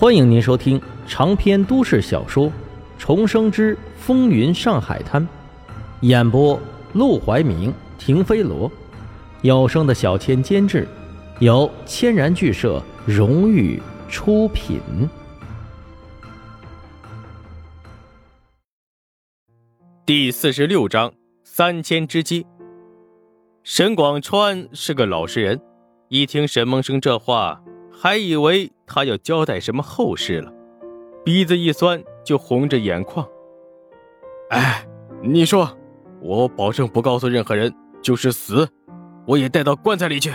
欢迎您收听长篇都市小说《重生之风云上海滩》，演播：陆怀明、停飞罗，有声的小千监制，由千然剧社荣誉出品。第四十六章三千之机。沈广川是个老实人，一听沈梦生这话。还以为他要交代什么后事了，鼻子一酸就红着眼眶。哎，你说，我保证不告诉任何人，就是死，我也带到棺材里去。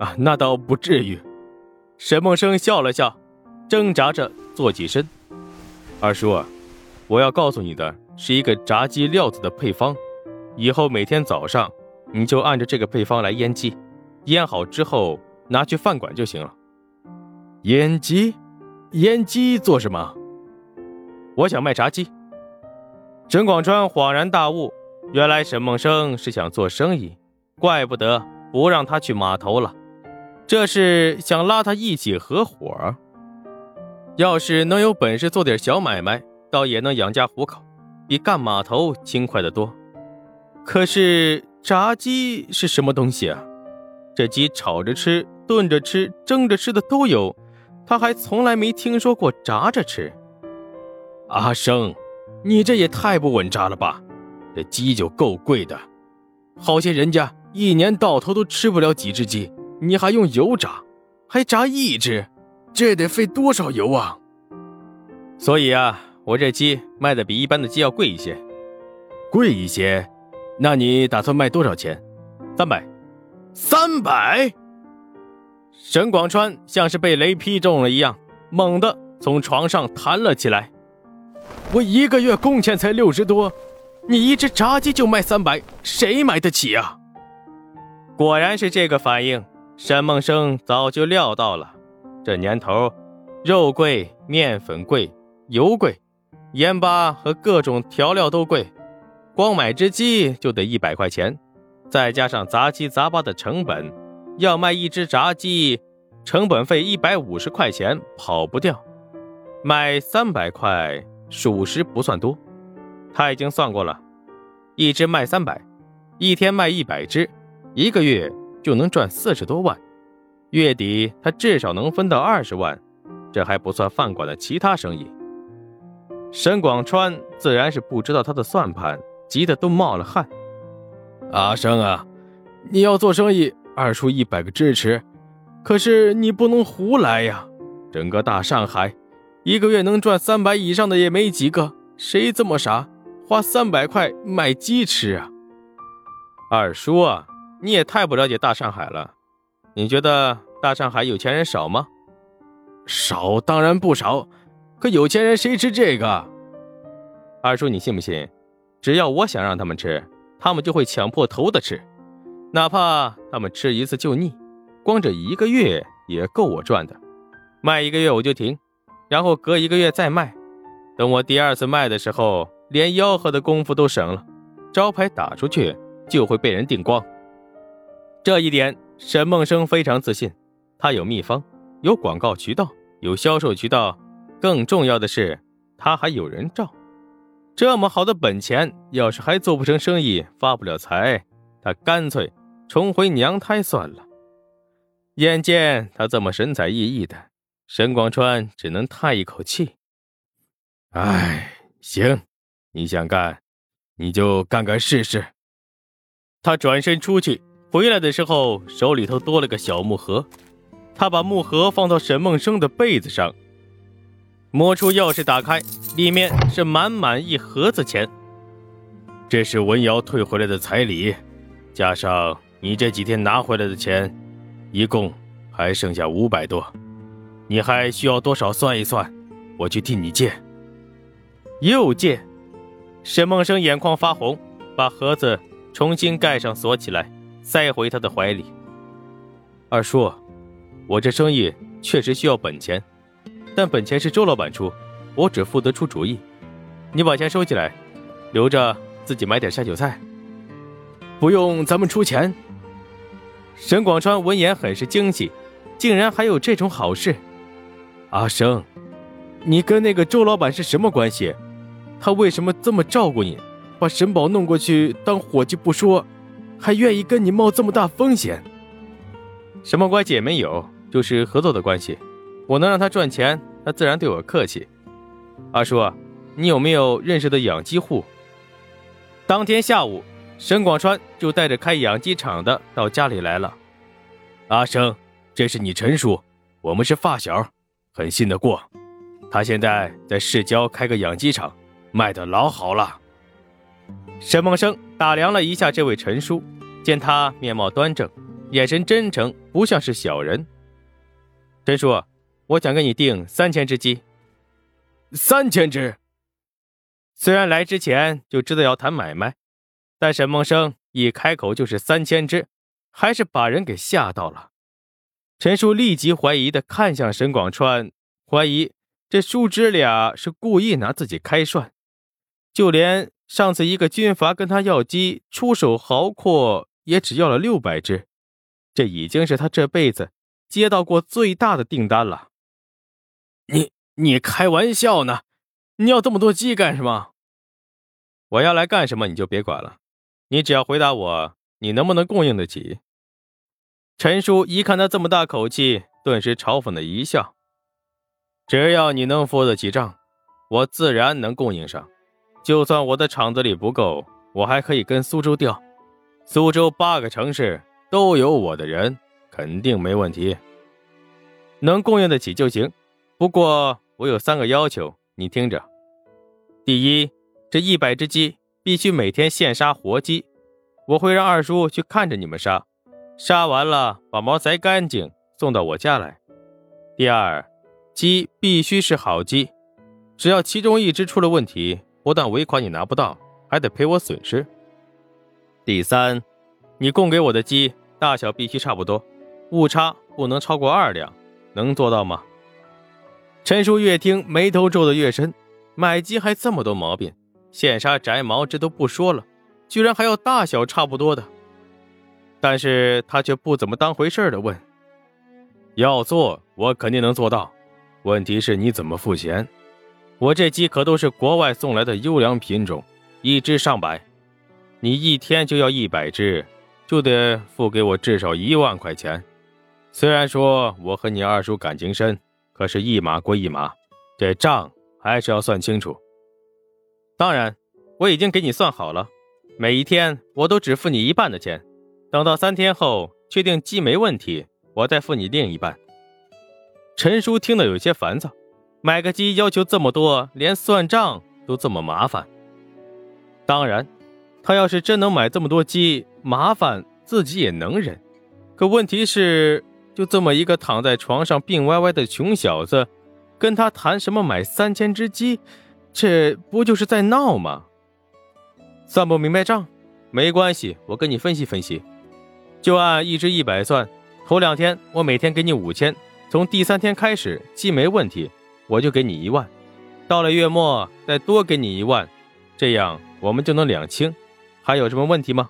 啊，那倒不至于。沈梦生笑了笑，挣扎着坐起身。二叔，我要告诉你的是一个炸鸡料子的配方，以后每天早上你就按照这个配方来腌鸡，腌好之后。拿去饭馆就行了。腌鸡，腌鸡做什么？我想卖炸鸡。沈广川恍然大悟，原来沈梦生是想做生意，怪不得不让他去码头了，这是想拉他一起合伙。要是能有本事做点小买卖，倒也能养家糊口，比干码头轻快得多。可是炸鸡是什么东西啊？这鸡炒着吃。炖着吃、蒸着吃的都有，他还从来没听说过炸着吃。阿生，你这也太不稳扎了吧！这鸡就够贵的，好些人家一年到头都吃不了几只鸡，你还用油炸，还炸一只，这得费多少油啊！所以啊，我这鸡卖的比一般的鸡要贵一些，贵一些？那你打算卖多少钱？三百，三百。沈广川像是被雷劈中了一样，猛地从床上弹了起来。我一个月工钱才六十多，你一只炸鸡就卖三百，谁买得起啊？果然是这个反应，沈梦生早就料到了。这年头，肉贵，面粉贵，油贵，盐巴和各种调料都贵，光买只鸡就得一百块钱，再加上杂七杂八的成本。要卖一只炸鸡，成本费一百五十块钱，跑不掉。卖三百块，属实不算多。他已经算过了，一只卖三百，一天卖一百只，一个月就能赚四十多万。月底他至少能分到二十万，这还不算饭馆的其他生意。沈广川自然是不知道他的算盘，急得都冒了汗。阿生啊，你要做生意。二叔一百个支持，可是你不能胡来呀！整个大上海，一个月能赚三百以上的也没几个，谁这么傻，花三百块买鸡吃啊？二叔啊，你也太不了解大上海了。你觉得大上海有钱人少吗？少当然不少，可有钱人谁吃这个？二叔，你信不信？只要我想让他们吃，他们就会抢破头的吃。哪怕他们吃一次就腻，光这一个月也够我赚的。卖一个月我就停，然后隔一个月再卖。等我第二次卖的时候，连吆喝的功夫都省了，招牌打出去就会被人订光。这一点，沈梦生非常自信。他有秘方，有广告渠道，有销售渠道，更重要的是，他还有人罩。这么好的本钱，要是还做不成生意，发不了财，他干脆。重回娘胎算了。眼见他这么神采奕奕的，沈广川只能叹一口气：“哎，行，你想干，你就干干试试。”他转身出去，回来的时候手里头多了个小木盒。他把木盒放到沈梦生的被子上，摸出钥匙打开，里面是满满一盒子钱。这是文瑶退回来的彩礼，加上……你这几天拿回来的钱，一共还剩下五百多，你还需要多少？算一算，我去替你借。又借，沈梦生眼眶发红，把盒子重新盖上锁起来，塞回他的怀里。二叔，我这生意确实需要本钱，但本钱是周老板出，我只负责出主意。你把钱收起来，留着自己买点下酒菜。不用咱们出钱。沈广川闻言很是惊喜，竟然还有这种好事。阿生，你跟那个周老板是什么关系？他为什么这么照顾你？把沈宝弄过去当伙计不说，还愿意跟你冒这么大风险？什么关系也没有，就是合作的关系。我能让他赚钱，他自然对我客气。阿叔，你有没有认识的养鸡户？当天下午，沈广川就带着开养鸡场的到家里来了。阿生，这是你陈叔，我们是发小，很信得过。他现在在市郊开个养鸡场，卖的老好了。沈梦生打量了一下这位陈叔，见他面貌端正，眼神真诚，不像是小人。陈叔，我想跟你订三千只鸡。三千只。虽然来之前就知道要谈买卖，但沈梦生一开口就是三千只，还是把人给吓到了。陈叔立即怀疑的看向沈广川，怀疑这叔侄俩是故意拿自己开涮，就连。上次一个军阀跟他要鸡，出手豪阔，也只要了六百只，这已经是他这辈子接到过最大的订单了。你你开玩笑呢？你要这么多鸡干什么？我要来干什么你就别管了，你只要回答我，你能不能供应得起？陈叔一看他这么大口气，顿时嘲讽的一笑：“只要你能付得起账，我自然能供应上。”就算我的厂子里不够，我还可以跟苏州调，苏州八个城市都有我的人，肯定没问题，能供应得起就行。不过我有三个要求，你听着：第一，这一百只鸡必须每天现杀活鸡，我会让二叔去看着你们杀，杀完了把毛摘干净送到我家来。第二，鸡必须是好鸡，只要其中一只出了问题。不但尾款你拿不到，还得赔我损失。第三，你供给我的鸡大小必须差不多，误差不能超过二两，能做到吗？陈叔越听眉头皱得越深，买鸡还这么多毛病，现杀摘毛这都不说了，居然还要大小差不多的。但是他却不怎么当回事的问：“要做，我肯定能做到，问题是你怎么付钱？”我这鸡可都是国外送来的优良品种，一只上百，你一天就要一百只，就得付给我至少一万块钱。虽然说我和你二叔感情深，可是一码归一码，这账还是要算清楚。当然，我已经给你算好了，每一天我都只付你一半的钱，等到三天后确定鸡没问题，我再付你另一半。陈叔听得有些烦躁。买个鸡要求这么多，连算账都这么麻烦。当然，他要是真能买这么多鸡，麻烦自己也能忍。可问题是，就这么一个躺在床上病歪歪的穷小子，跟他谈什么买三千只鸡，这不就是在闹吗？算不明白账，没关系，我跟你分析分析，就按一只一百算。头两天我每天给你五千，从第三天开始既没问题。我就给你一万，到了月末再多给你一万，这样我们就能两清。还有什么问题吗？